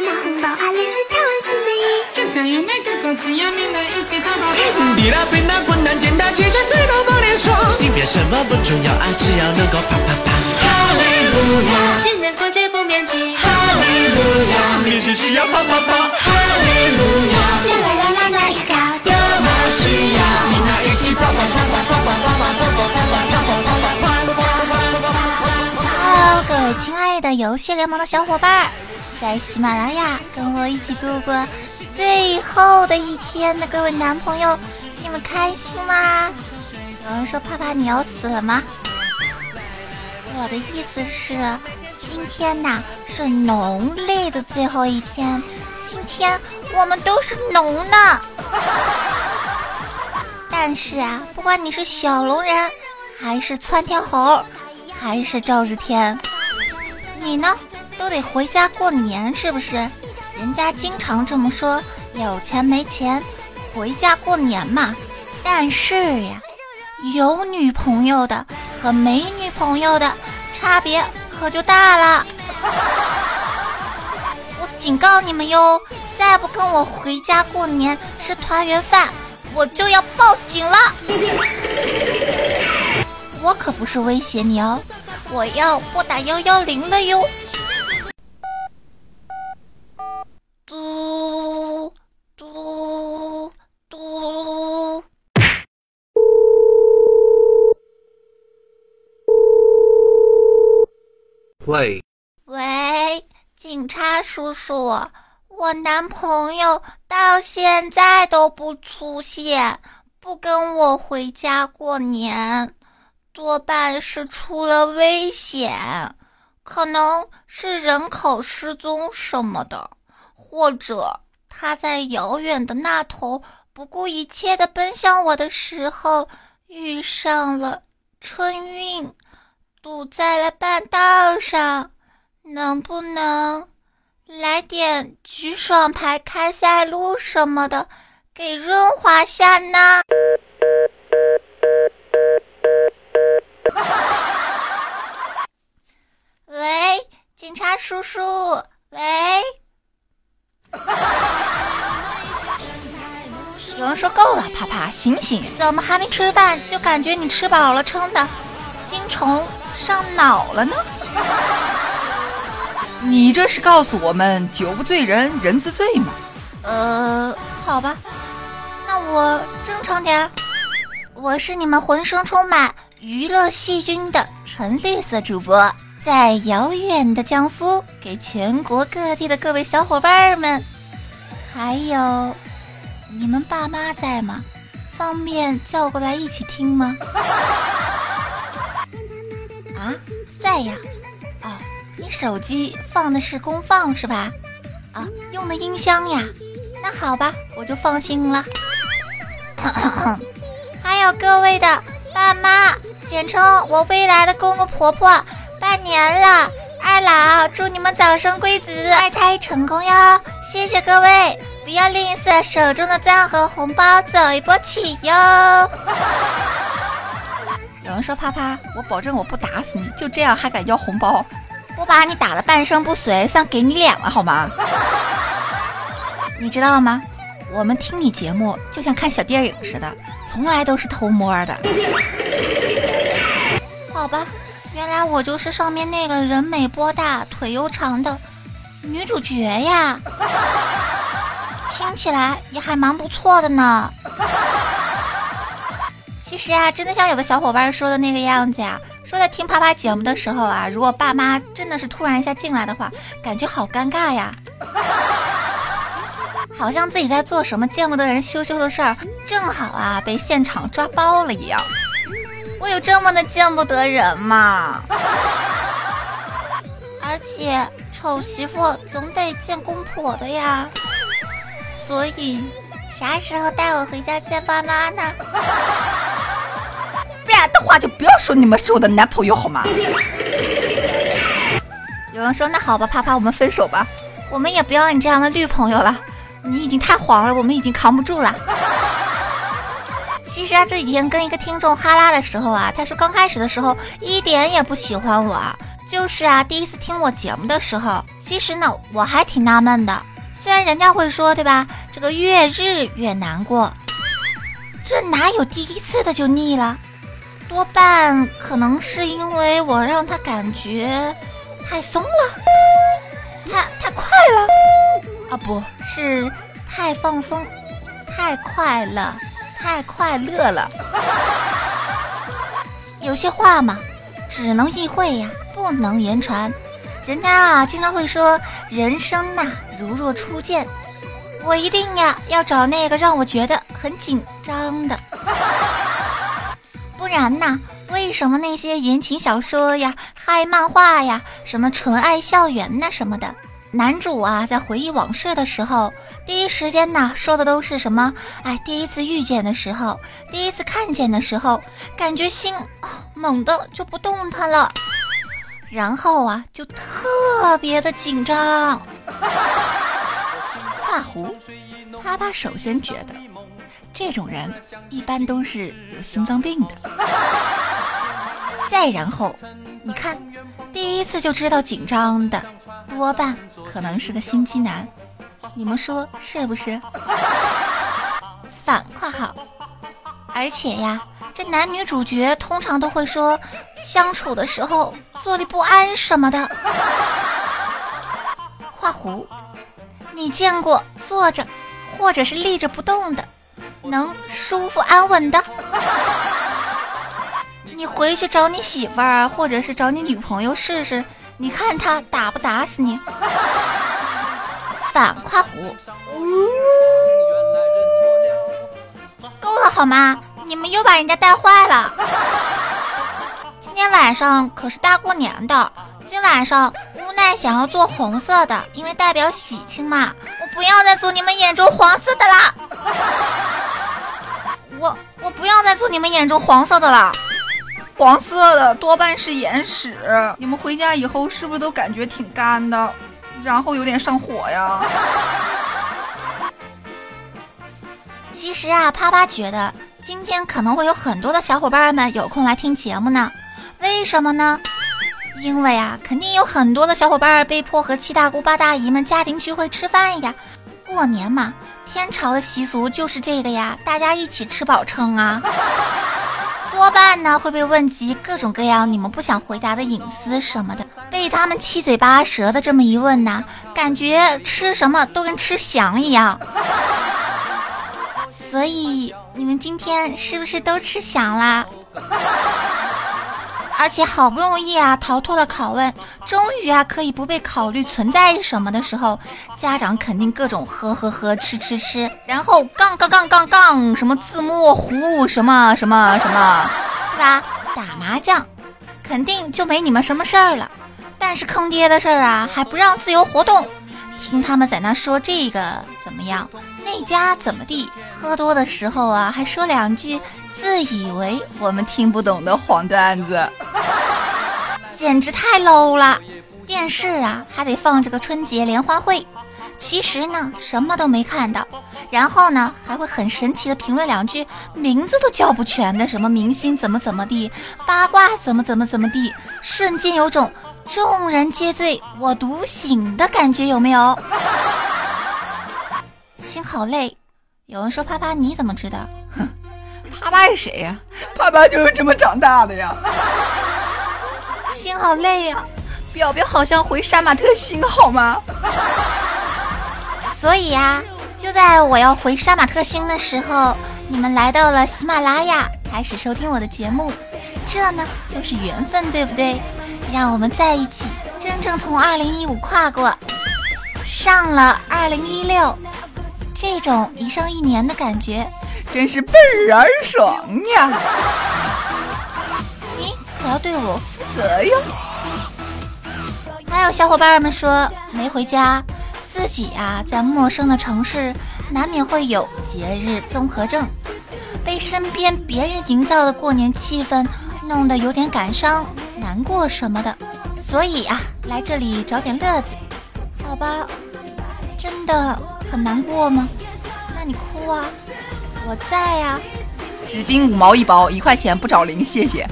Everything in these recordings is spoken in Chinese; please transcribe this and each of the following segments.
拿红包，阿里是台湾新的意。这家有每个够，只要你能一起跑跑跑跑。你那平淡困难简单，骑着对头抱脸说，性别什么不重要，啊，只要能够啪啪啪。哈利路亚，情人过节不面基，哈利路亚，你只需要啪啪啪。哈利路亚，啦啦啦啦啦一个多么需要，你那一起跑跑跑跑跑跑跑跑跑跑跑跑跑亲爱的游戏联盟的小伙伴，在喜马拉雅跟我一起度过最后的一天的各位男朋友，你们开心吗？有人说怕怕你要死了吗？我的意思是，今天呐是农历的最后一天，今天我们都是农呢。但是啊，不管你是小龙人，还是窜天猴，还是赵日天，你呢都得回家过年，是不是？人家经常这么说，有钱没钱，回家过年嘛。但是呀，有女朋友的和没女朋友的差别可就大了。我警告你们哟，再不跟我回家过年吃团圆饭，我就要报警了。我可不是威胁你哦，我要拨打幺幺零了哟。嘟嘟嘟。喂，喂，警察叔叔，我男朋友到现在都不出现，不跟我回家过年，多半是出了危险，可能是人口失踪什么的，或者他在遥远的那头不顾一切的奔向我的时候遇上了春运。堵在了半道上，能不能来点橘爽牌开塞露什么的，给润滑下呢？喂，警察叔叔，喂。有人说够了，啪啪，醒醒！怎么还没吃饭就感觉你吃饱了撑的？精虫上脑了呢？你这是告诉我们酒不醉人人自醉吗？呃，好吧，那我正常点。我是你们浑身充满娱乐细菌的纯绿色主播，在遥远的江苏给全国各地的各位小伙伴们，还有你们爸妈在吗？方便叫过来一起听吗？啊，在呀。哦，你手机放的是公放是吧？啊，用的音箱呀。那好吧，我就放心了。还有各位的爸妈，简称我未来的公公婆婆，拜年了！二老，祝你们早生贵子，二胎成功哟！谢谢各位，不要吝啬手中的赞和红包，走一波起哟！有人说啪啪，我保证我不打死你，就这样还敢要红包？我把你打了半生不遂，算给你脸了好吗？你知道吗？我们听你节目就像看小电影似的，从来都是偷摸的。好吧，原来我就是上面那个人美波大、腿又长的女主角呀，听起来也还蛮不错的呢。其实啊，真的像有的小伙伴说的那个样子呀，说在听啪啪节目的时候啊，如果爸妈真的是突然一下进来的话，感觉好尴尬呀。好像自己在做什么见不得人羞羞的事儿，正好啊被现场抓包了一样。我有这么的见不得人吗？而且丑媳妇总得见公婆的呀，所以啥时候带我回家见爸妈呢？不然的话就不要说你们是我的男朋友好吗？有人说那好吧，啪啪，我们分手吧，我们也不要你这样的绿朋友了。你已经太黄了，我们已经扛不住了。其实啊，这几天跟一个听众哈拉的时候啊，他说刚开始的时候一点也不喜欢我，就是啊，第一次听我节目的时候，其实呢，我还挺纳闷的。虽然人家会说，对吧？这个越日越难过，这哪有第一次的就腻了？多半可能是因为我让他感觉太松了，太太快了啊，不是太放松，太快乐，太快乐了。有些话嘛，只能意会呀，不能言传。人家啊，经常会说人生呐，如若初见。我一定呀，要找那个让我觉得很紧张的。不然呐？为什么那些言情小说呀、嗨漫画呀、什么纯爱校园呐什么的，男主啊在回忆往事的时候，第一时间呢说的都是什么？哎，第一次遇见的时候，第一次看见的时候，感觉心啊猛的就不动弹了，然后啊就特别的紧张。画弧，啪啪首先觉得。这种人一般都是有心脏病的。再然后，你看，第一次就知道紧张的，多半可能是个心机男。你们说是不是？反括号。而且呀，这男女主角通常都会说相处的时候坐立不安什么的。画弧，你见过坐着或者是立着不动的？能舒服安稳的，你回去找你媳妇儿或者是找你女朋友试试，你看他打不打死你？反夸弧，够了好吗？你们又把人家带坏了。今天晚上可是大过年的，今晚上无奈想要做红色的，因为代表喜庆嘛。我不要再做你们眼中黄色的啦。我我不要再做你们眼中黄色的了，黄色的多半是眼屎。你们回家以后是不是都感觉挺干的，然后有点上火呀？其实啊，啪啪觉得今天可能会有很多的小伙伴们有空来听节目呢。为什么呢？因为啊，肯定有很多的小伙伴被迫和七大姑八大姨们家庭聚会吃饭呀。过年嘛。天朝的习俗就是这个呀，大家一起吃饱撑啊。多半呢会被问及各种各样你们不想回答的隐私什么的，被他们七嘴八舌的这么一问呢，感觉吃什么都跟吃翔一样。所以你们今天是不是都吃翔啦？而且好不容易啊逃脱了拷问，终于啊可以不被考虑存在什么的时候，家长肯定各种喝喝喝吃吃吃，然后杠杠杠杠杠什么字幕糊什么什么什么，对吧？打麻将，肯定就没你们什么事儿了。但是坑爹的事儿啊还不让自由活动，听他们在那说这个怎么样，那家怎么地，喝多的时候啊还说两句。自以为我们听不懂的黄段子，简直太 low 了！电视啊还得放这个春节联欢会，其实呢什么都没看到，然后呢还会很神奇的评论两句，名字都叫不全的什么明星怎么怎么地，八卦怎么怎么怎么地，瞬间有种众人皆醉我独醒的感觉，有没有？心好累。有人说啪啪你怎么知道？哼。啪啪是谁呀？啪啪就是这么长大的呀。心好累呀，表表好像回杀马特星好吗？所以呀，就在我要回杀马特星的时候，你们来到了喜马拉雅，开始收听我的节目，这呢就是缘分，对不对？让我们在一起，真正从二零一五跨过，上了二零一六，这种一上一年的感觉。真是倍儿爽呀！你可要对我负责哟。还有小伙伴们说没回家，自己呀在陌生的城市，难免会有节日综合症，被身边别人营造的过年气氛弄得有点感伤、难过什么的，所以啊来这里找点乐子。好吧，真的很难过吗？那你哭啊。我在呀，纸巾五毛一包，一块钱不找零，谢谢。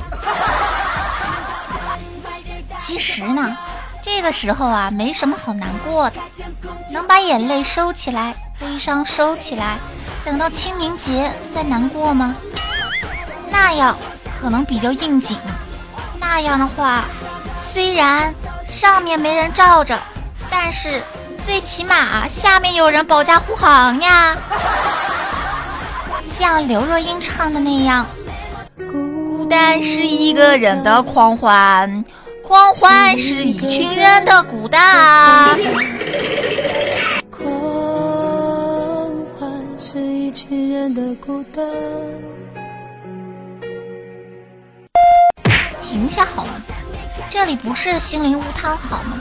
其实呢，这个时候啊，没什么好难过的，能把眼泪收起来，悲伤收起来，等到清明节再难过吗？那样可能比较应景。那样的话，虽然上面没人罩着，但是最起码下面有人保驾护航呀。像刘若英唱的那样，孤单是一个人的狂欢。狂欢是一群人的孤单。狂欢是一群人的孤单。停下好吗？这里不是心灵乌汤好吗？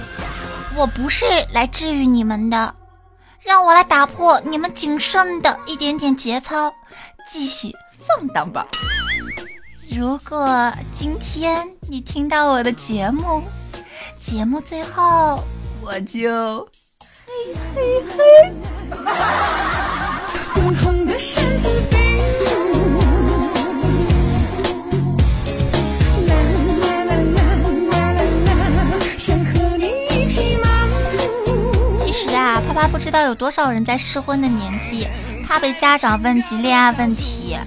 我不是来治愈你们的，让我来打破你们仅剩的一点点节操，继续放荡吧。如果今天你听到我的节目，节目最后我就嘿嘿嘿。其实啊，啪啪不知道有多少人在适婚的年纪，怕被家长问及恋爱问题。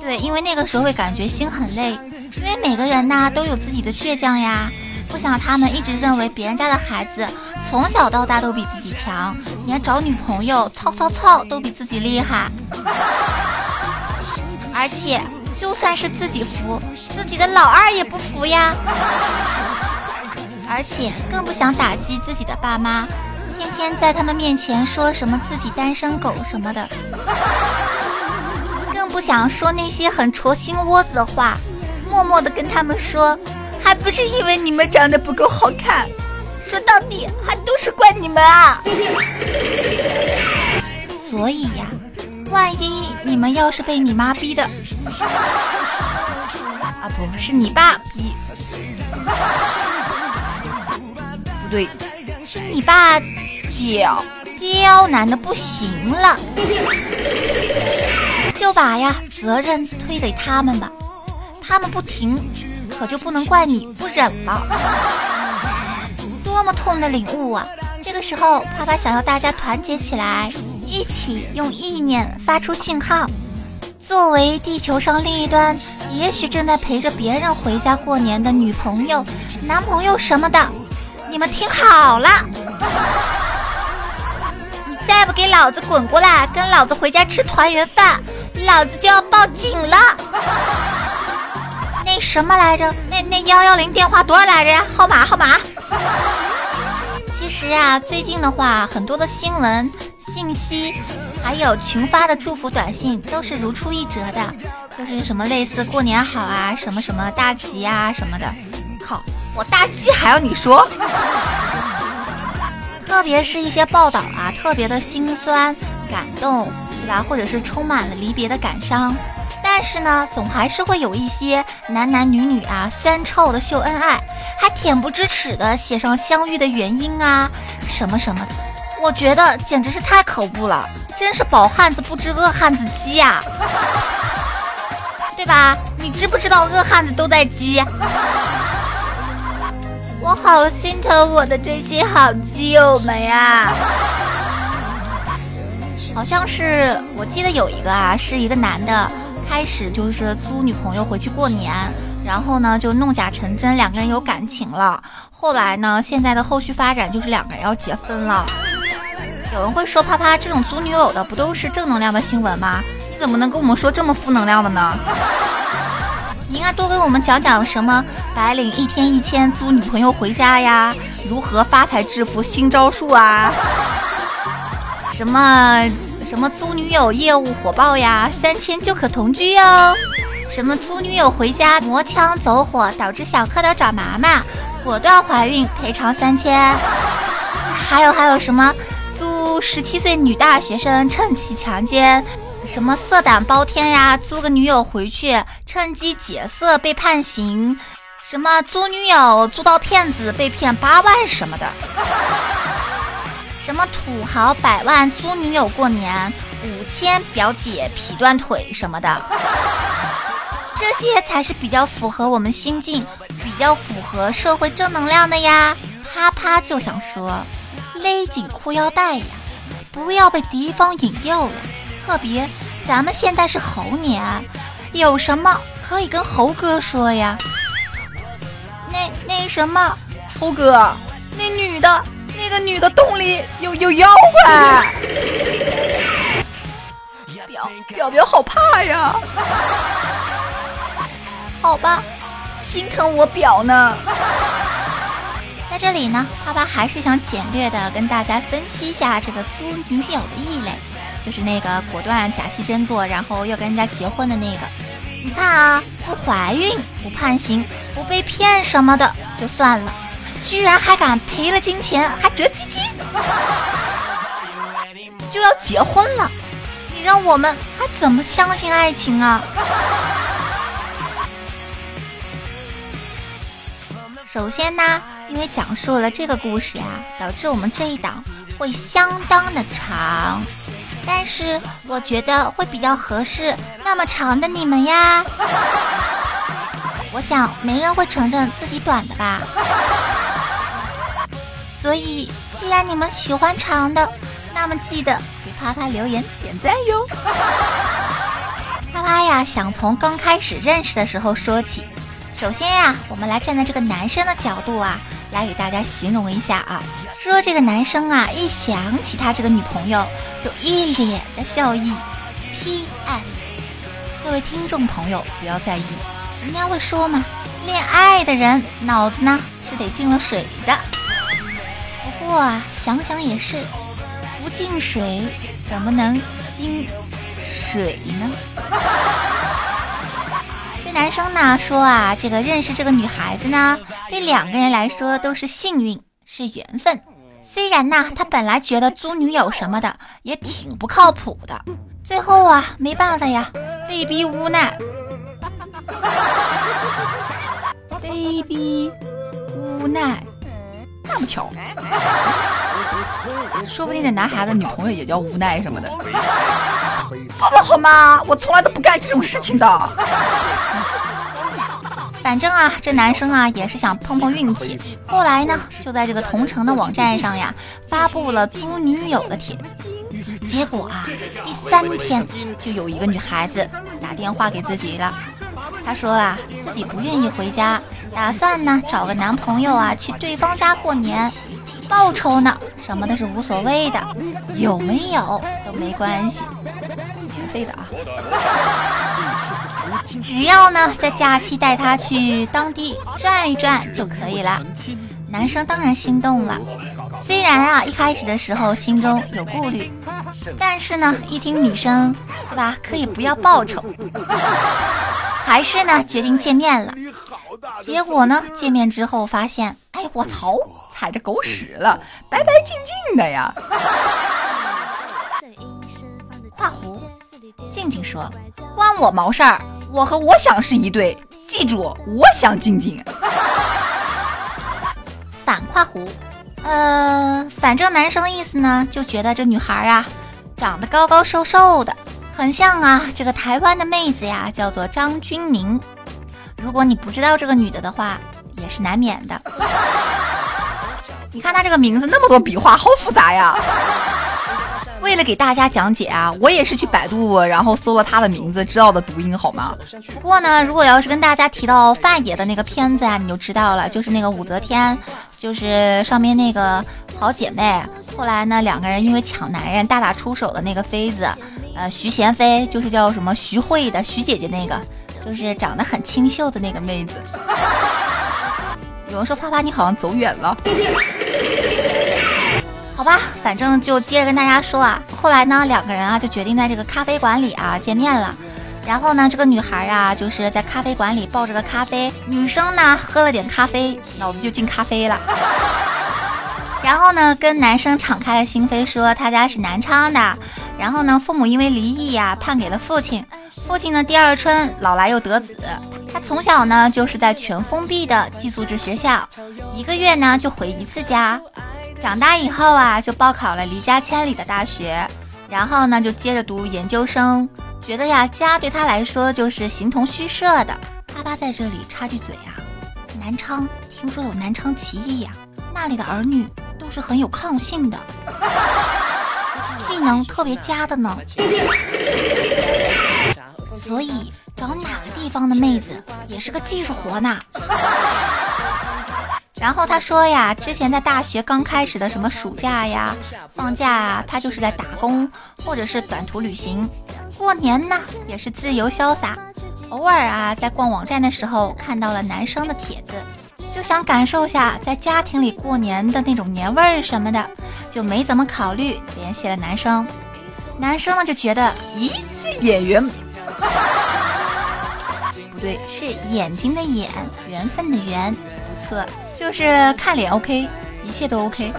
对，因为那个时候会感觉心很累，因为每个人呐都有自己的倔强呀，不想他们一直认为别人家的孩子从小到大都比自己强，连找女朋友操操操都比自己厉害，而且就算是自己服，自己的老二也不服呀，而且更不想打击自己的爸妈，天天在他们面前说什么自己单身狗什么的。更不想说那些很戳心窝子的话，默默的跟他们说，还不是因为你们长得不够好看，说到底还都是怪你们啊！所以呀，万一你们要是被你妈逼的，啊不是你爸逼，不对，是你爸刁刁难的不行了。就把呀责任推给他们吧，他们不停，可就不能怪你不忍了。多么痛的领悟啊！这个时候，啪啪想要大家团结起来，一起用意念发出信号。作为地球上另一端，也许正在陪着别人回家过年的女朋友、男朋友什么的，你们听好了，你再不给老子滚过来，跟老子回家吃团圆饭！老子就要报警了！那什么来着？那那幺幺零电话多少来着呀？号码号码。其实啊，最近的话，很多的新闻、信息，还有群发的祝福短信，都是如出一辙的，就是什么类似过年好啊，什么什么大吉啊什么的。靠，我大鸡还要你说？特别是一些报道啊，特别的心酸、感动。对吧？或者是充满了离别的感伤，但是呢，总还是会有一些男男女女啊，酸臭的秀恩爱，还恬不知耻的写上相遇的原因啊，什么什么的。我觉得简直是太可恶了，真是饱汉子不知饿汉子饥呀，对吧？你知不知道饿汉子都在饥？我好心疼我的这些好基友们呀。好像是我记得有一个啊，是一个男的，开始就是租女朋友回去过年，然后呢就弄假成真，两个人有感情了。后来呢，现在的后续发展就是两个人要结婚了。有人会说，啪啪这种租女友的不都是正能量的新闻吗？你怎么能跟我们说这么负能量的呢？应该多跟我们讲讲什么白领一天一千租女朋友回家呀，如何发财致富新招数啊？什么什么租女友业务火爆呀，三千就可同居哟！什么租女友回家磨枪走火，导致小蝌蚪找妈妈，果断怀孕赔偿三千。还有还有什么租十七岁女大学生趁其强奸，什么色胆包天呀，租个女友回去趁机劫色被判刑，什么租女友租到骗子被骗八万什么的。什么土豪百万租女友过年，五千表姐劈断腿什么的，这些才是比较符合我们心境、比较符合社会正能量的呀。啪啪就想说，勒紧裤腰带呀，不要被敌方引诱呀。特别咱们现在是猴年，有什么可以跟猴哥说呀？那那什么，猴哥，那女的，那个女的洞里有有妖怪，表表表好怕呀。好吧，心疼我表呢。在这里呢，啪啪还是想简略的跟大家分析一下这个租女友的异类，就是那个果断假戏真做，然后要跟人家结婚的那个。你看啊，不怀孕、不判刑、不被骗什么的就算了，居然还敢赔了金钱还折鸡鸡，就要结婚了，你让我们还怎么相信爱情啊？首先呢，因为讲述了这个故事啊，导致我们这一档会相当的长，但是我觉得会比较合适那么长的你们呀。我想没人会承认自己短的吧。所以既然你们喜欢长的，那么记得给啪啪留言点赞哟。啪啪呀，想从刚开始认识的时候说起。首先呀，我们来站在这个男生的角度啊，来给大家形容一下啊。说这个男生啊，一想起他这个女朋友，就一脸的笑意。P.S. 各位听众朋友不要在意，人家会说嘛，恋爱的人脑子呢是得进了水的。不过啊，想想也是，不进水怎么能进水呢？男生呢说啊，这个认识这个女孩子呢，对两个人来说都是幸运，是缘分。虽然呢，他本来觉得租女友什么的也挺不靠谱的，最后啊，没办法呀，被逼无奈，被逼无奈，那么巧，说不定这男孩子女朋友也叫无奈什么的。不不好吗？我从来都不干这种事情的。反正啊，这男生啊也是想碰碰运气。后来呢，就在这个同城的网站上呀，发布了租女友的帖子。结果啊，第三天就有一个女孩子打电话给自己了。她说啊，自己不愿意回家，打算呢找个男朋友啊去对方家过年。报酬呢什么的是无所谓的，有没有都没关系，免费的啊。只要呢在假期带他去当地转一转就可以了。男生当然心动了，虽然啊一开始的时候心中有顾虑，但是呢一听女生对吧可以不要报酬，还是呢决定见面了。结果呢见面之后发现，哎我操，踩着狗屎了，白白净净的呀。画弧，静静说，关我毛事儿。我和我想是一对，记住，我想静静。反括弧，呃，反正男生意思呢，就觉得这女孩啊，长得高高瘦瘦的，很像啊这个台湾的妹子呀，叫做张钧甯。如果你不知道这个女的的话，也是难免的。你看她这个名字那么多笔画，好复杂呀。为了给大家讲解啊，我也是去百度，然后搜了她的名字，知道的读音好吗？不过呢，如果要是跟大家提到范爷的那个片子啊，你就知道了，就是那个武则天，就是上面那个好姐妹，后来呢两个人因为抢男人大打出手的那个妃子，呃，徐贤妃就是叫什么徐慧的徐姐姐那个，就是长得很清秀的那个妹子。有人说啪啪你好像走远了。好吧，反正就接着跟大家说啊。后来呢，两个人啊就决定在这个咖啡馆里啊见面了。然后呢，这个女孩啊就是在咖啡馆里抱着个咖啡，女生呢喝了点咖啡，脑子就进咖啡了。然后呢，跟男生敞开了心扉，说他家是南昌的。然后呢，父母因为离异呀，判给了父亲。父亲呢第二春老来又得子，他从小呢就是在全封闭的寄宿制学校，一个月呢就回一次家。长大以后啊，就报考了离家千里的大学，然后呢，就接着读研究生。觉得呀，家对他来说就是形同虚设的。爸爸在这里插句嘴啊，南昌听说有南昌起义呀，那里的儿女都是很有抗性的，技能特别佳的呢。所以找哪个地方的妹子也是个技术活呢。然后他说呀，之前在大学刚开始的什么暑假呀、放假啊，他就是在打工或者是短途旅行。过年呢也是自由潇洒，偶尔啊在逛网站的时候看到了男生的帖子，就想感受下在家庭里过年的那种年味儿什么的，就没怎么考虑联系了男生。男生呢就觉得，咦，这演员不对，是眼睛的眼，缘分的缘，不错，就是看脸 OK，一切都 OK。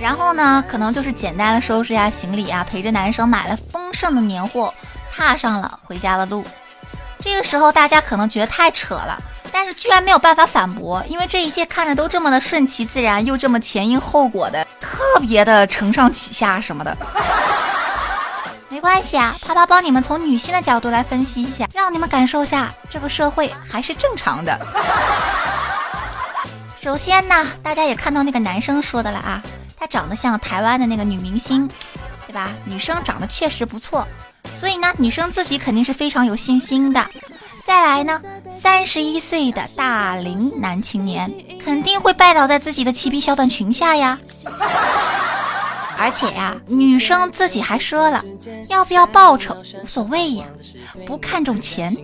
然后呢，可能就是简单的收拾下行李啊，陪着男生买了丰盛的年货，踏上了回家的路。这个时候大家可能觉得太扯了，但是居然没有办法反驳，因为这一切看着都这么的顺其自然，又这么前因后果的，特别的承上启下什么的。没关系啊，啪啪帮你们从女性的角度来分析一下，让你们感受下这个社会还是正常的。首先呢，大家也看到那个男生说的了啊，他长得像台湾的那个女明星，对吧？女生长得确实不错，所以呢，女生自己肯定是非常有信心的。再来呢，三十一岁的大龄男青年肯定会拜倒在自己的齐臂小短裙下呀。而且呀，女生自己还说了，要不要报酬无所谓呀，不看重钱，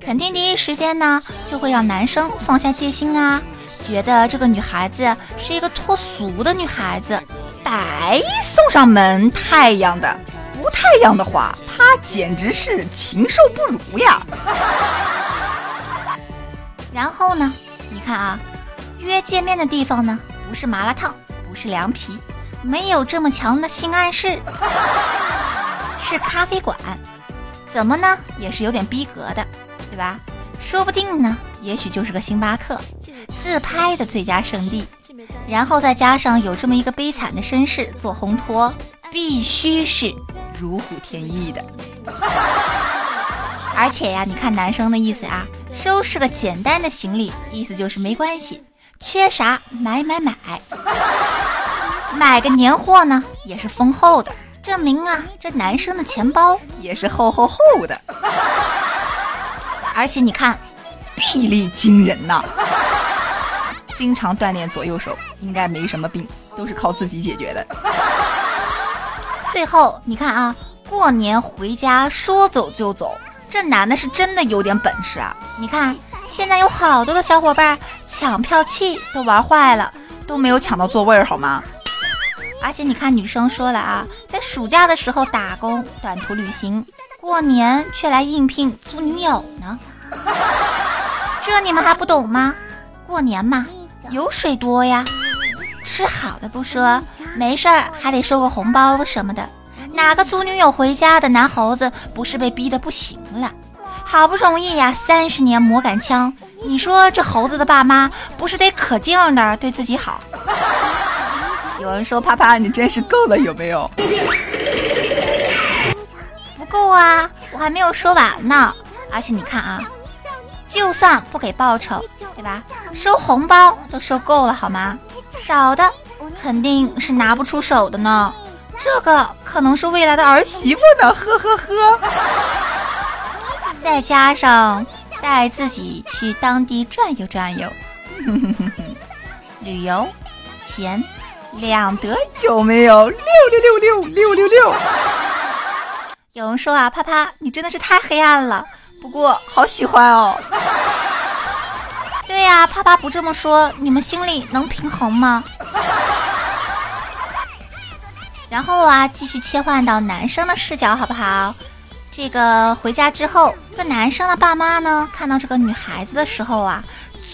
肯定第一时间呢就会让男生放下戒心啊，觉得这个女孩子是一个脱俗的女孩子，白送上门太阳的，不太阳的话，他简直是禽兽不如呀。然后呢，你看啊，约见面的地方呢，不是麻辣烫，不是凉皮。没有这么强的性暗示，是咖啡馆，怎么呢？也是有点逼格的，对吧？说不定呢，也许就是个星巴克，自拍的最佳圣地。然后再加上有这么一个悲惨的身世做烘托，必须是如虎添翼的。而且呀，你看男生的意思啊，收拾个简单的行李，意思就是没关系，缺啥买买买。买个年货呢，也是丰厚的，证明啊，这男生的钱包也是厚厚厚的。而且你看，臂力惊人呐，经常锻炼左右手，应该没什么病，都是靠自己解决的。最后你看啊，过年回家说走就走，这男的是真的有点本事啊！你看，现在有好多的小伙伴抢票器都玩坏了，都没有抢到座位儿，好吗？而且你看，女生说了啊，在暑假的时候打工、短途旅行，过年却来应聘租女友呢。这你们还不懂吗？过年嘛，油水多呀，吃好的不说，没事儿还得收个红包什么的。哪个租女友回家的男猴子不是被逼得不行了？好不容易呀，三十年磨杆枪，你说这猴子的爸妈不是得可劲儿的对自己好？有人说：“啪啪，你真是够了，有没有？”不够啊，我还没有说完呢。而且你看啊，就算不给报酬，对吧？收红包都收够了，好吗？少的肯定是拿不出手的呢。这个可能是未来的儿媳妇呢，呵呵呵。再加上带自己去当地转悠转悠，旅游钱。两得有没有？六六六六六六六。有人说啊，啪啪，你真的是太黑暗了。不过好喜欢哦。对呀，爸爸不这么说，你们心里能平衡吗？然后啊，继续切换到男生的视角，好不好？这个回家之后，这个男生的爸妈呢，看到这个女孩子的时候啊，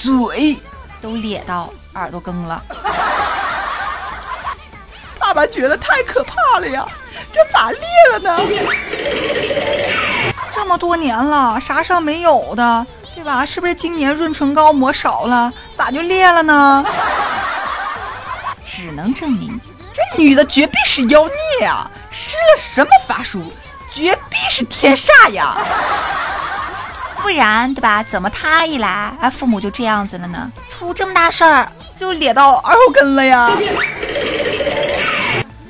嘴都咧到耳朵根了。爸爸觉得太可怕了呀，这咋裂了呢？这么多年了，啥事儿没有的，对吧？是不是今年润唇膏抹少了，咋就裂了呢？只能证明这女的绝壁是妖孽啊！施了什么法术，绝壁是天煞呀！不然对吧？怎么他一来，哎，父母就这样子了呢？出这么大事儿，就咧到耳后根了呀。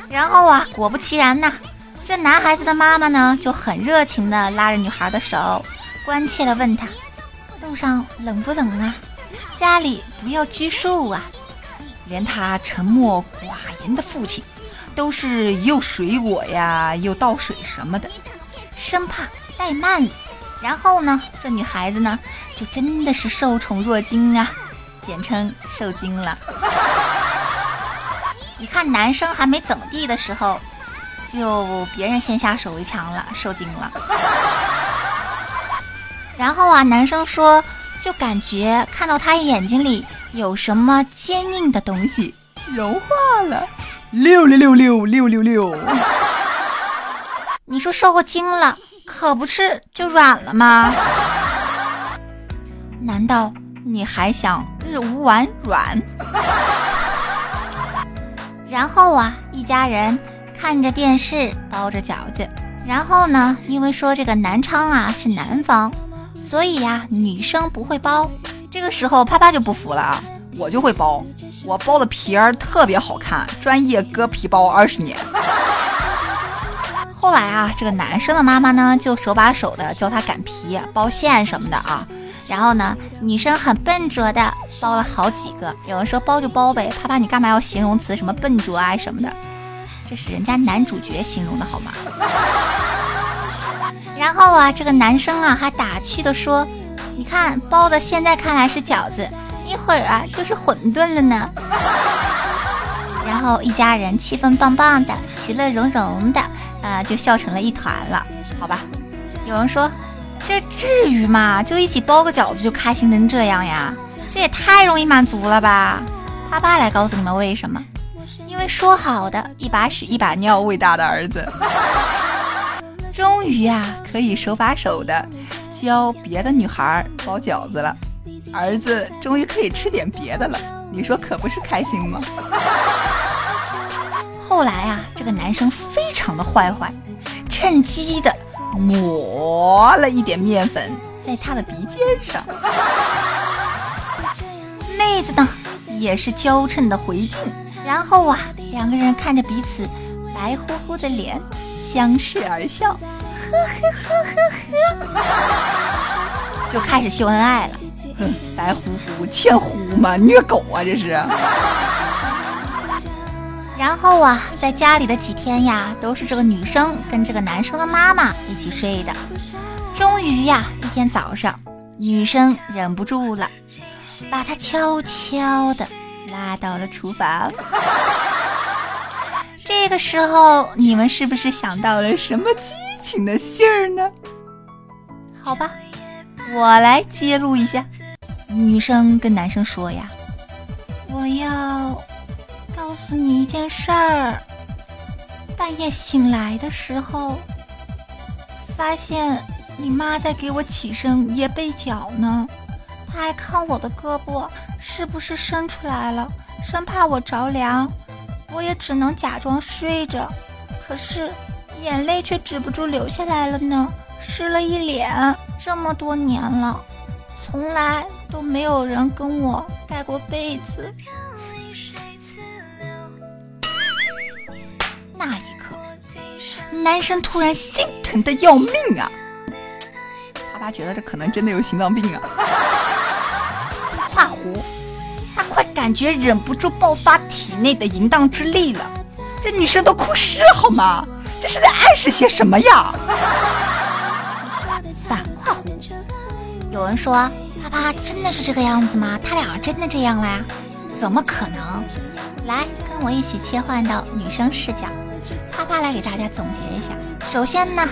然后啊，果不其然呐，这男孩子的妈妈呢就很热情的拉着女孩的手，关切的问她：“路上冷不冷啊？家里不要拘束啊。”连他沉默寡言的父亲，都是又水果呀，又倒水什么的，生怕怠慢了。然后呢，这女孩子呢，就真的是受宠若惊啊，简称受惊了。一看男生还没怎么地的时候，就别人先下手为强了，受惊了。然后啊，男生说，就感觉看到他眼睛里有什么坚硬的东西融化了，六六六六六六六。你说受过惊了，可不是就软了吗？难道你还想日无完软？然后啊，一家人看着电视，包着饺子。然后呢，因为说这个南昌啊是南方，所以呀，女生不会包。这个时候，啪啪就不服了啊，我就会包，我包的皮儿特别好看，专业割皮包二十年。后来啊，这个男生的妈妈呢，就手把手的教他擀皮、包馅什么的啊。然后呢，女生很笨拙的包了好几个。有人说包就包呗，啪啪你干嘛要形容词什么笨拙啊什么的？这是人家男主角形容的好吗？然后啊，这个男生啊还打趣的说：“你看包的现在看来是饺子，一会儿啊就是馄饨了呢。”然后一家人气氛棒棒的，其乐融融的，啊，就笑成了一团了。好吧，有人说。这至于吗？就一起包个饺子就开心成这样呀？这也太容易满足了吧！啪啪来告诉你们为什么？因为说好的一把屎一把尿喂大的儿子，终于呀可以手把手的教别的女孩包饺子了，儿子终于可以吃点别的了，你说可不是开心吗？后来啊，这个男生非常的坏坏，趁机的。抹了一点面粉在他的鼻尖上，妹子呢也是娇嗔的回敬，然后啊，两个人看着彼此白乎乎的脸，相视而笑，呵呵呵呵呵，就开始秀恩爱了。哼，白乎乎欠呼吗？虐狗啊这是。然后啊，在家里的几天呀，都是这个女生跟这个男生的妈妈一起睡的。终于呀，一天早上，女生忍不住了，把他悄悄的拉到了厨房。这个时候，你们是不是想到了什么激情的信儿呢？好吧，我来揭露一下。女生跟男生说呀：“我要。”告诉你一件事儿，半夜醒来的时候，发现你妈在给我起身掖被角呢。她还看我的胳膊是不是伸出来了，生怕我着凉。我也只能假装睡着，可是眼泪却止不住流下来了呢，湿了一脸。这么多年了，从来都没有人跟我盖过被子。那一刻男生突然心疼的要命啊！啪啪觉得这可能真的有心脏病啊！画弧，他快感觉忍不住爆发体内的淫荡之力了。这女生都哭湿了好吗？这是在暗示些什么呀？反画弧，有人说啪啪真的是这个样子吗？他俩真的这样了呀？怎么可能？来，跟我一起切换到女生视角。啪啪来给大家总结一下。首先呢，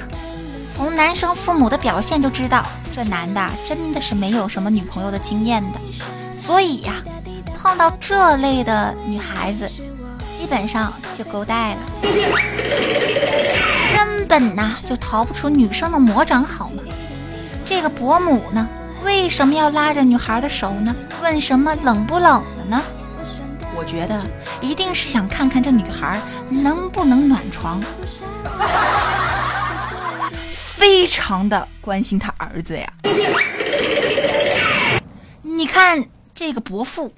从男生父母的表现就知道，这男的真的是没有什么女朋友的经验的，所以呀，碰到这类的女孩子，基本上就够带了，根本呐就逃不出女生的魔掌，好吗？这个伯母呢，为什么要拉着女孩的手呢？问什么冷不冷的呢？我觉得一定是想看看这女孩能不能暖床，非常的关心她儿儿子呀？你看这个伯父，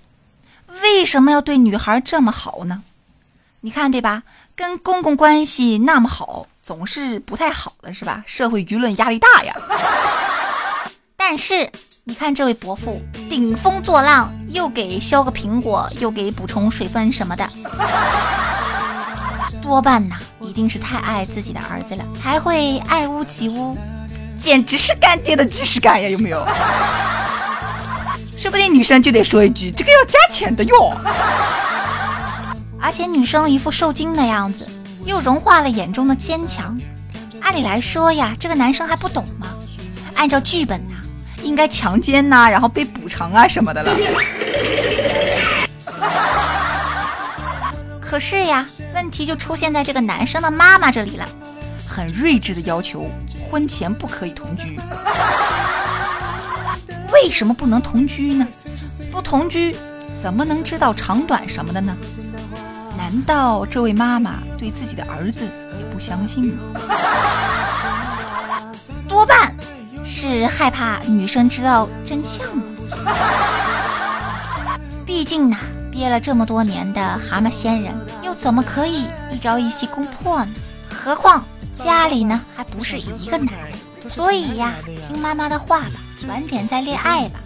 为什么要对女孩这么好呢？你看对吧？跟公公关系那么好，总是不太好的是吧？社会舆论压力大呀。但是你看这位伯父顶风作浪，又给削个苹果，又给补充水分什么的，多半呐，一定是太爱自己的儿子了，才会爱屋及乌，简直是干爹的即视感呀，有没有？说不定女生就得说一句：“这个要加钱的哟。”而且女生一副受惊的样子，又融化了眼中的坚强。按理来说呀，这个男生还不懂吗？按照剧本呐，应该强奸呐，然后被补偿啊什么的了。可是呀，问题就出现在这个男生的妈妈这里了，很睿智的要求婚前不可以同居。为什么不能同居呢？不同居，怎么能知道长短什么的呢？难道这位妈妈对自己的儿子也不相信吗？多半是害怕女生知道真相吗？毕竟呢，憋了这么多年的蛤蟆仙人，又怎么可以一朝一夕攻破呢？何况家里呢还不是一个男人，所以呀，听妈妈的话吧。晚点再恋爱吧，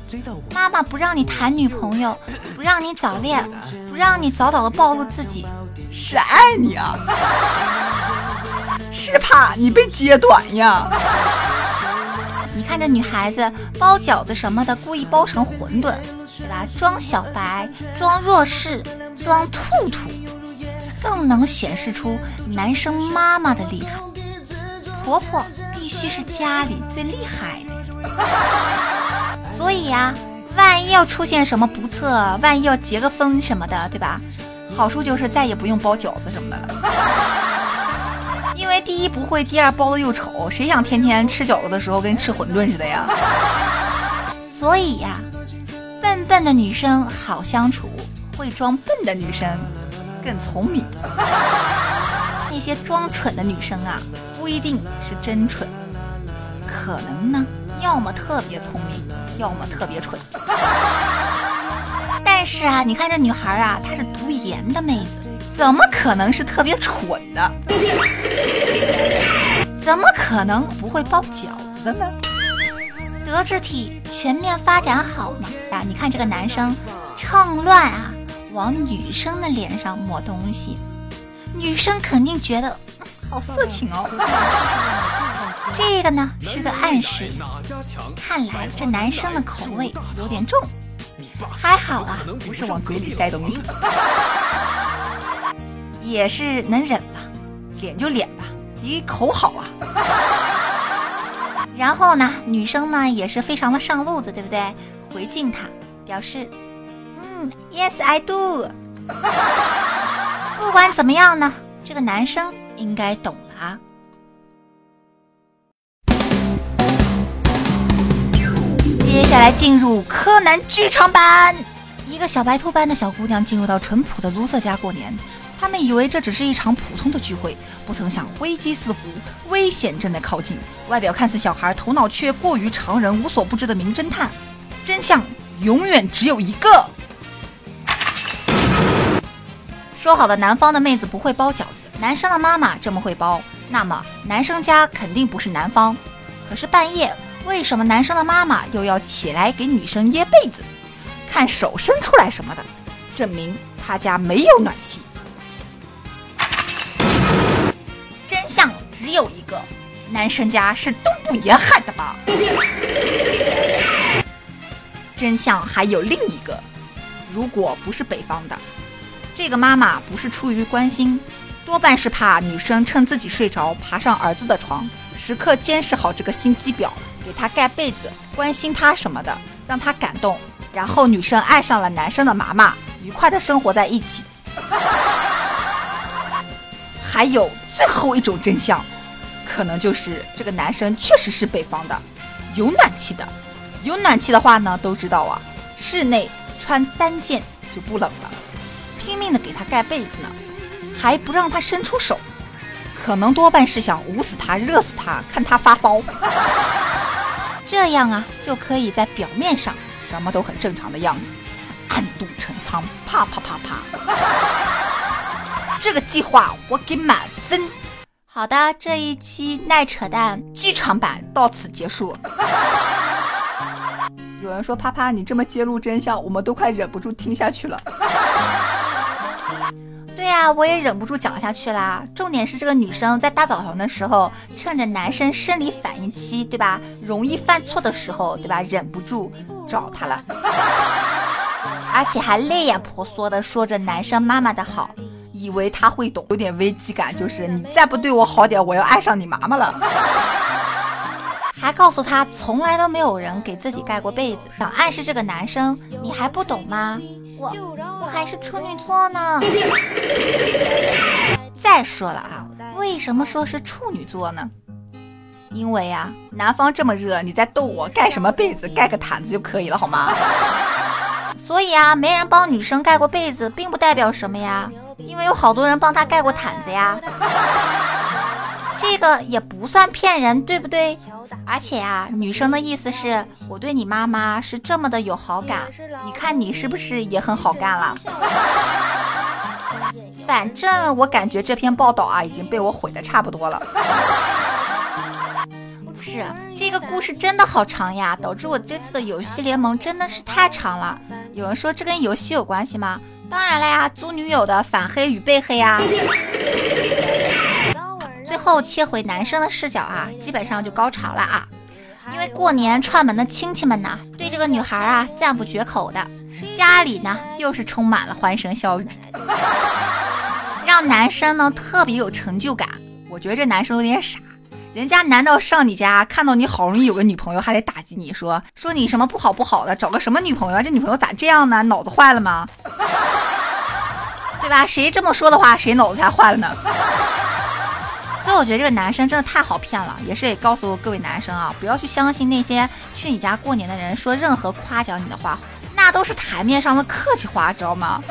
妈妈不让你谈女朋友，不让你早恋，不让你早早的暴露自己，是爱你啊，是怕你被揭短呀。你看这女孩子包饺子什么的，故意包成馄饨，对吧？装小白，装弱势，装兔兔，更能显示出男生妈妈的厉害。婆婆必须是家里最厉害的。所以呀，万一要出现什么不测，万一要结个婚什么的，对吧？好处就是再也不用包饺子什么的了。因为第一不会，第二包的又丑，谁想天天吃饺子的时候跟吃馄饨似的呀？所以呀，笨笨的女生好相处，会装笨的女生更聪明。那些装蠢的女生啊，不一定是真蠢，可能呢。要么特别聪明，要么特别蠢。但是啊，你看这女孩啊，她是读研的妹子，怎么可能是特别蠢的？怎么可能不会包饺子呢？德智体全面发展好嘛？啊，你看这个男生趁乱啊，往女生的脸上抹东西，女生肯定觉得好色情哦。这个呢是个暗示，看来这男生的口味有点重，还好啊，不是往嘴里塞东西，也是能忍吧，脸就脸吧，比口好啊。然后呢，女生呢也是非常的上路子，对不对？回敬他，表示嗯，Yes I do。不管怎么样呢，这个男生应该懂了啊。接下来进入柯南剧场版。一个小白兔般的小姑娘进入到淳朴的卢瑟家过年，他们以为这只是一场普通的聚会，不曾想危机四伏，危险正在靠近。外表看似小孩，头脑却过于常人，无所不知的名侦探。真相永远只有一个。说好的南方的妹子不会包饺子，男生的妈妈这么会包，那么男生家肯定不是南方。可是半夜。为什么男生的妈妈又要起来给女生掖被子、看手伸出来什么的？证明他家没有暖气。真相只有一个，男生家是东部沿海的吧？真相还有另一个，如果不是北方的，这个妈妈不是出于关心，多半是怕女生趁自己睡着爬上儿子的床，时刻监视好这个心机婊。给他盖被子，关心他什么的，让他感动，然后女生爱上了男生的妈妈，愉快的生活在一起。还有最后一种真相，可能就是这个男生确实是北方的，有暖气的。有暖气的话呢，都知道啊，室内穿单件就不冷了，拼命的给他盖被子呢，还不让他伸出手，可能多半是想捂死他，热死他，看他发烧。这样啊就可以在表面上什么都很正常的样子，暗度陈仓，啪啪啪啪。这个计划我给满分。好的，这一期耐扯淡剧场版到此结束。有人说：“啪啪，你这么揭露真相，我们都快忍不住听下去了。”对呀，我也忍不住讲下去啦。重点是这个女生在大早上的时候，趁着男生生理反应期，对吧？容易犯错的时候，对吧？忍不住找他了，而且还泪眼婆娑的说着男生妈妈的好，以为他会懂，有点危机感，就是你再不对我好点，我要爱上你妈妈了。还告诉他从来都没有人给自己盖过被子，想暗示这个男生你还不懂吗？我我还是处女座呢。再说了啊，为什么说是处女座呢？因为啊，南方这么热，你在逗我盖什么被子？盖个毯子就可以了，好吗？所以啊，没人帮女生盖过被子，并不代表什么呀，因为有好多人帮她盖过毯子呀。这个也不算骗人，对不对？而且啊，女生的意思是我对你妈妈是这么的有好感，你看你是不是也很好干了？反正我感觉这篇报道啊已经被我毁的差不多了。不是，这个故事真的好长呀，导致我这次的游戏联盟真的是太长了。有人说这跟游戏有关系吗？当然了呀，租女友的反黑与被黑呀。最后切回男生的视角啊，基本上就高潮了啊！因为过年串门的亲戚们呢，对这个女孩啊赞不绝口的，家里呢又是充满了欢声笑语，让男生呢特别有成就感。我觉得这男生有点傻，人家难道上你家看到你好容易有个女朋友，还得打击你说说你什么不好不好的，找个什么女朋友啊？这女朋友咋这样呢？脑子坏了吗？对吧？谁这么说的话，谁脑子才坏了呢？所以我觉得这个男生真的太好骗了，也是得告诉各位男生啊，不要去相信那些去你家过年的人说任何夸奖你的话，那都是台面上的客气话，知道吗？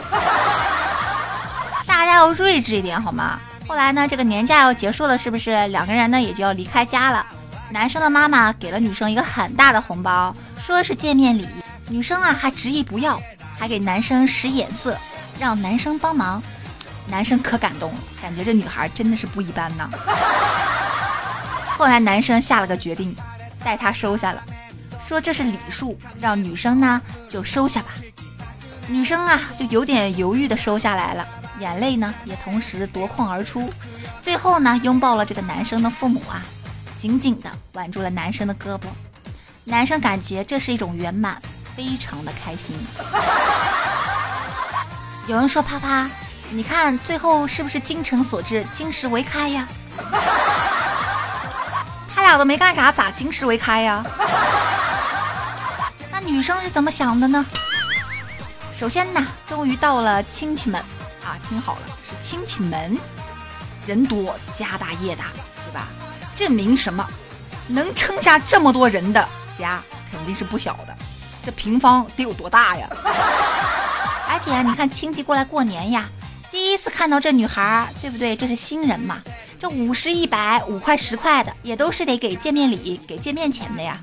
大家要睿智一点好吗？后来呢，这个年假要结束了，是不是两个人呢也就要离开家了？男生的妈妈给了女生一个很大的红包，说是见面礼，女生啊还执意不要，还给男生使眼色，让男生帮忙。男生可感动了，感觉这女孩真的是不一般呢。后来男生下了个决定，带她收下了，说这是礼数，让女生呢就收下吧。女生啊就有点犹豫的收下来了，眼泪呢也同时夺眶而出。最后呢拥抱了这个男生的父母啊，紧紧的挽住了男生的胳膊。男生感觉这是一种圆满，非常的开心。有人说啪啪。你看，最后是不是精诚所至，金石为开呀？他俩都没干啥，咋金石为开呀？那女生是怎么想的呢？首先呢，终于到了亲戚们啊，听好了，是亲戚们，人多家大业大，对吧？证明什么？能撑下这么多人的家，肯定是不小的。这平方得有多大呀？而且啊，你看亲戚过来过年呀。第一次看到这女孩，对不对？这是新人嘛？这五十、一百、五块、十块的，也都是得给见面礼、给见面钱的呀。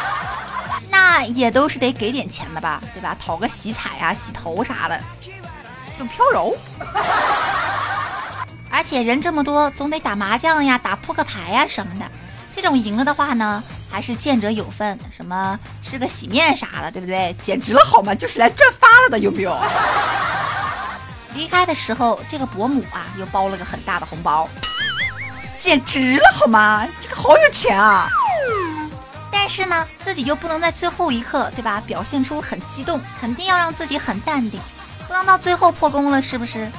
那也都是得给点钱的吧？对吧？讨个喜彩呀、洗头啥的，用飘柔。而且人这么多，总得打麻将呀、打扑克牌呀什么的。这种赢了的话呢，还是见者有份，什么吃个洗面啥的，对不对？简直了，好吗？就是来赚发了的，有没有？离开的时候，这个伯母啊又包了个很大的红包，简直了好吗？这个好有钱啊！但是呢，自己又不能在最后一刻，对吧？表现出很激动，肯定要让自己很淡定，不能到最后破功了，是不是？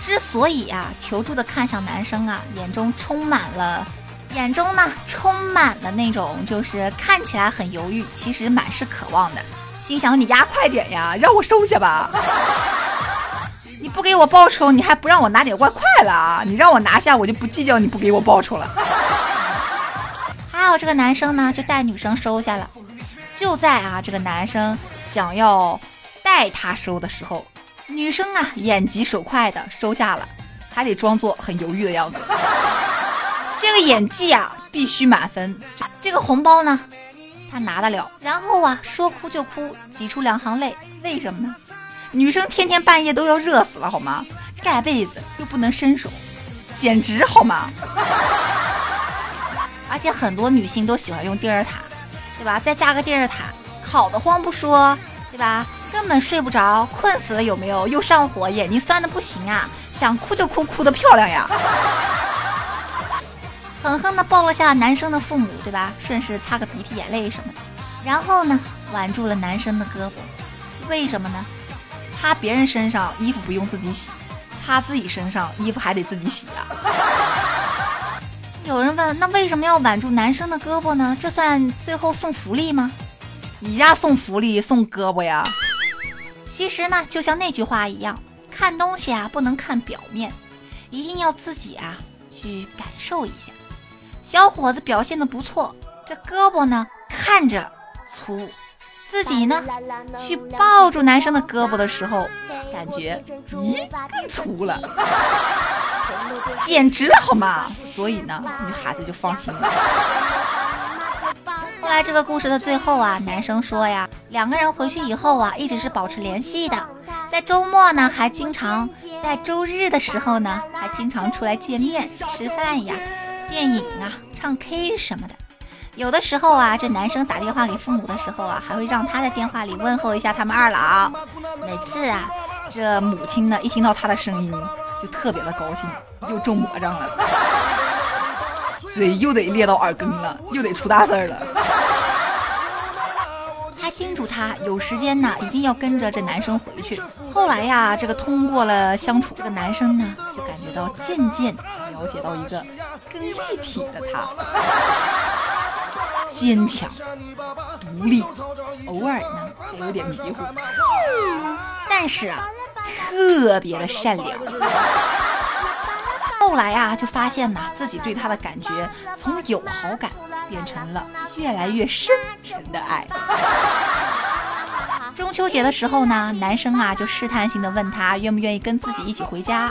之所以啊求助的看向男生啊，眼中充满了，眼中呢充满了那种就是看起来很犹豫，其实满是渴望的，心想你压快点呀，让我收下吧。你不给我报酬，你还不让我拿点外快了啊？你让我拿下，我就不计较你不给我报酬了。还有这个男生呢，就带女生收下了。就在啊，这个男生想要带她收的时候，女生啊眼疾手快的收下了，还得装作很犹豫的样子。这个演技啊，必须满分。这个红包呢，他拿得了。然后啊，说哭就哭，挤出两行泪。为什么呢？女生天天半夜都要热死了，好吗？盖被子又不能伸手，简直好吗？而且很多女性都喜欢用第二塔，对吧？再加个第二塔，烤得慌不说，对吧？根本睡不着，困死了有没有？又上火，眼睛酸的不行啊！想哭就哭，哭的漂亮呀！狠狠的抱了下男生的父母，对吧？顺势擦个鼻涕眼泪什么的，然后呢，挽住了男生的胳膊。为什么呢？擦别人身上衣服不用自己洗，擦自己身上衣服还得自己洗啊！有人问，那为什么要挽住男生的胳膊呢？这算最后送福利吗？你家送福利送胳膊呀？其实呢，就像那句话一样，看东西啊不能看表面，一定要自己啊去感受一下。小伙子表现的不错，这胳膊呢看着粗，自己呢去抱住男生的胳膊的时候，感觉咦更粗了，简直了好吗？所以呢，女孩子就放心了。后来这个故事的最后啊，男生说呀，两个人回去以后啊，一直是保持联系的，在周末呢，还经常在周日的时候呢，还经常出来见面吃饭呀、电影啊、唱 K 什么的。有的时候啊，这男生打电话给父母的时候啊，还会让他在电话里问候一下他们二老。每次啊，这母亲呢一听到他的声音，就特别的高兴，又中魔障了。嘴又得裂到耳根了，又得出大事儿了。还叮嘱他有时间呢，一定要跟着这男生回去。后来呀，这个通过了相处，这个男生呢，就感觉到渐渐了解到一个更立体的他，坚强、独立，偶尔呢还有点迷糊，但是啊，特别的善良。后来呀，就发现呐，自己对他的感觉从有好感变成了越来越深沉的爱。中秋节的时候呢，男生啊就试探性的问他愿不愿意跟自己一起回家，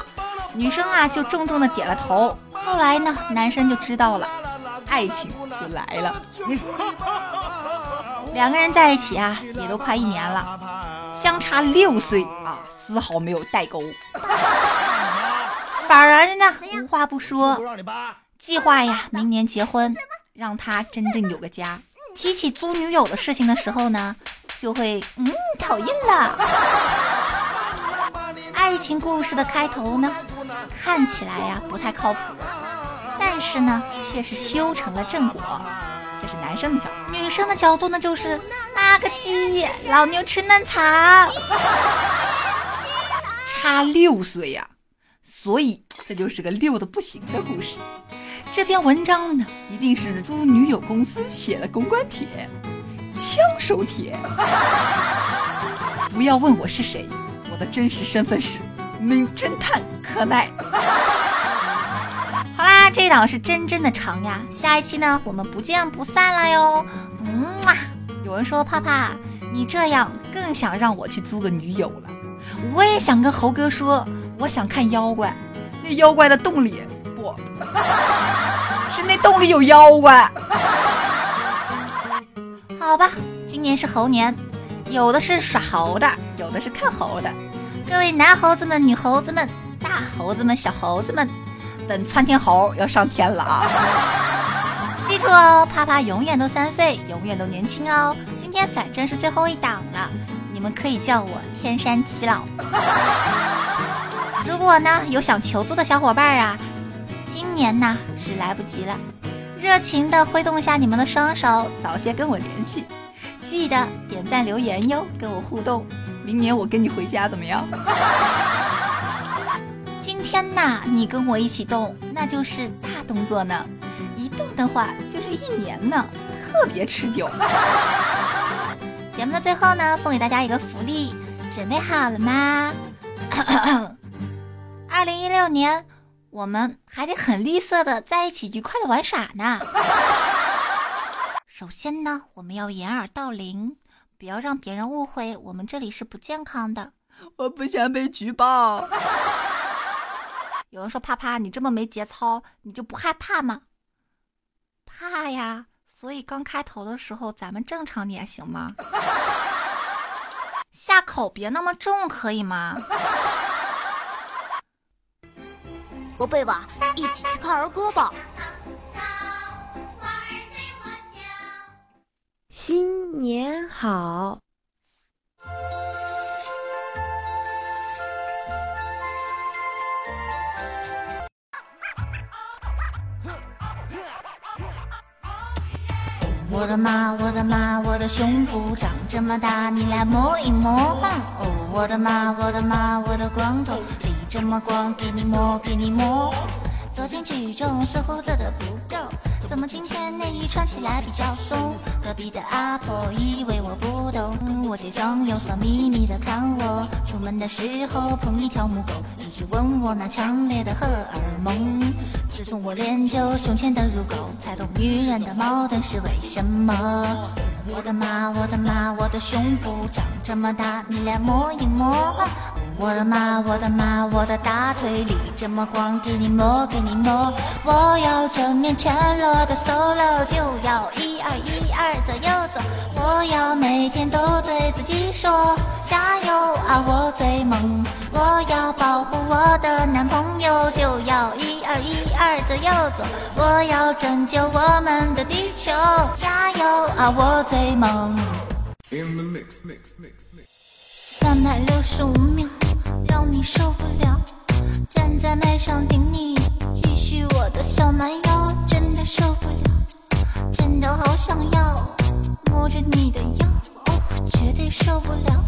女生啊就重重的点了头。后来呢，男生就知道了，爱情就来了。两个人在一起啊，也都快一年了，相差六岁啊，丝毫没有代沟。反而呢，无话不说，计划呀，明年结婚，让他真正有个家。提起租女友的事情的时候呢，就会嗯讨厌了。爱情故事的开头呢，看起来呀不太靠谱，但是呢，却是修成了正果。这是男生的角度，女生的角度呢，就是那个鸡，老牛吃嫩草，差六岁呀。所以这就是个六的不行的故事。这篇文章呢，一定是租女友公司写的公关帖，枪手帖。不要问我是谁，我的真实身份是名侦探柯奈。好啦，这档是真真的长呀，下一期呢，我们不见不散了哟。嗯啊，有人说怕怕，你这样更想让我去租个女友了。我也想跟猴哥说。我想看妖怪，那妖怪的洞里不 是那洞里有妖怪。好吧，今年是猴年，有的是耍猴的，有的是看猴的。各位男猴子们、女猴子们、大猴子们、小猴子们，等窜天猴要上天了啊！记住哦，啪啪永远都三岁，永远都年轻哦。今天反正是最后一档了，你们可以叫我天山七老。如果呢有想求助的小伙伴啊，今年呢是来不及了，热情的挥动一下你们的双手，早些跟我联系，记得点赞留言哟，跟我互动，明年我跟你回家怎么样？今天呐你跟我一起动，那就是大动作呢，一动的话就是一年呢，特别持久。节目的最后呢，送给大家一个福利，准备好了吗？二零一六年，我们还得很绿色的在一起愉快的玩耍呢。首先呢，我们要掩耳盗铃，不要让别人误会我们这里是不健康的。我不想被举报。有人说：“啪啪，你这么没节操，你就不害怕吗？”怕呀，所以刚开头的时候咱们正常点行吗？下口别那么重，可以吗？和贝娃一起去看儿歌吧。新年好。我的妈，我的妈，我的胸部长这么大，你来摸一摸。哦，我的妈，我的妈，我的光头理这么光，给你摸，给你摸。昨天举重似乎做的不够，怎么今天内衣穿起来比较松？隔壁的阿婆以为我不懂，我假装有所秘密的看我。出门的时候碰一条母狗，一直问我那强烈的荷尔蒙。自从我练就胸前的乳沟，才懂女人的矛盾是为什么。我的妈，我的妈，我的胸部长这么大，你来摸一摸。我的妈，我的妈，我的大腿里这么光，给你摸，给你摸。我要正面全裸的 solo，就要一二一二左右走。我要每天都对自己说，加油啊，我最猛。我要保护我的男朋友，就要一二一二左右走。我要拯救我们的地球，加油啊，我最猛。三百六十五秒，让你受不了。站在麦上顶你，继续我的小蛮腰，真的受不了，真的好想要摸着你的腰，哦，绝对受不了。